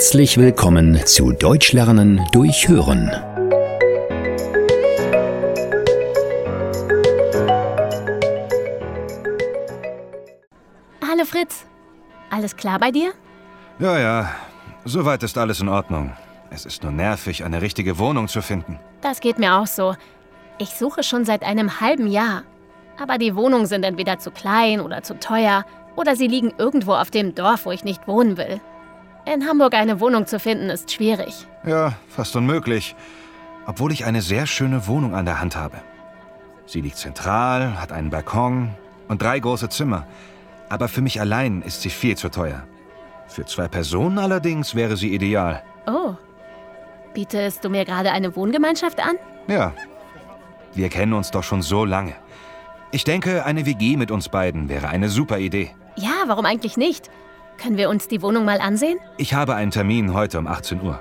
Herzlich willkommen zu Deutsch lernen durch Hören. Hallo Fritz. Alles klar bei dir? Ja, ja. Soweit ist alles in Ordnung. Es ist nur nervig, eine richtige Wohnung zu finden. Das geht mir auch so. Ich suche schon seit einem halben Jahr. Aber die Wohnungen sind entweder zu klein oder zu teuer oder sie liegen irgendwo auf dem Dorf, wo ich nicht wohnen will. In Hamburg eine Wohnung zu finden ist schwierig. Ja, fast unmöglich. Obwohl ich eine sehr schöne Wohnung an der Hand habe. Sie liegt zentral, hat einen Balkon und drei große Zimmer. Aber für mich allein ist sie viel zu teuer. Für zwei Personen allerdings wäre sie ideal. Oh. Bietest du mir gerade eine Wohngemeinschaft an? Ja. Wir kennen uns doch schon so lange. Ich denke, eine WG mit uns beiden wäre eine super Idee. Ja, warum eigentlich nicht? Können wir uns die Wohnung mal ansehen? Ich habe einen Termin heute um 18 Uhr.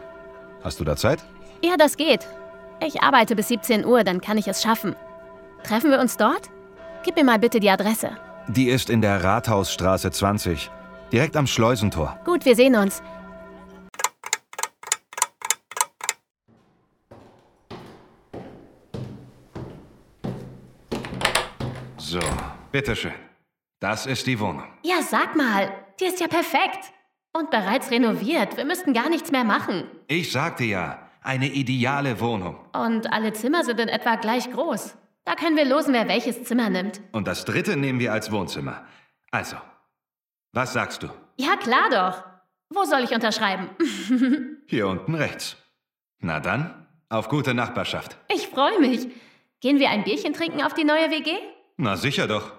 Hast du da Zeit? Ja, das geht. Ich arbeite bis 17 Uhr, dann kann ich es schaffen. Treffen wir uns dort? Gib mir mal bitte die Adresse. Die ist in der Rathausstraße 20, direkt am Schleusentor. Gut, wir sehen uns. So, bitteschön. Das ist die Wohnung. Ja, sag mal, die ist ja perfekt. Und bereits renoviert. Wir müssten gar nichts mehr machen. Ich sagte ja, eine ideale Wohnung. Und alle Zimmer sind in etwa gleich groß. Da können wir losen, wer welches Zimmer nimmt. Und das dritte nehmen wir als Wohnzimmer. Also, was sagst du? Ja, klar doch. Wo soll ich unterschreiben? Hier unten rechts. Na dann, auf gute Nachbarschaft. Ich freue mich. Gehen wir ein Bierchen trinken auf die neue WG? Na sicher doch.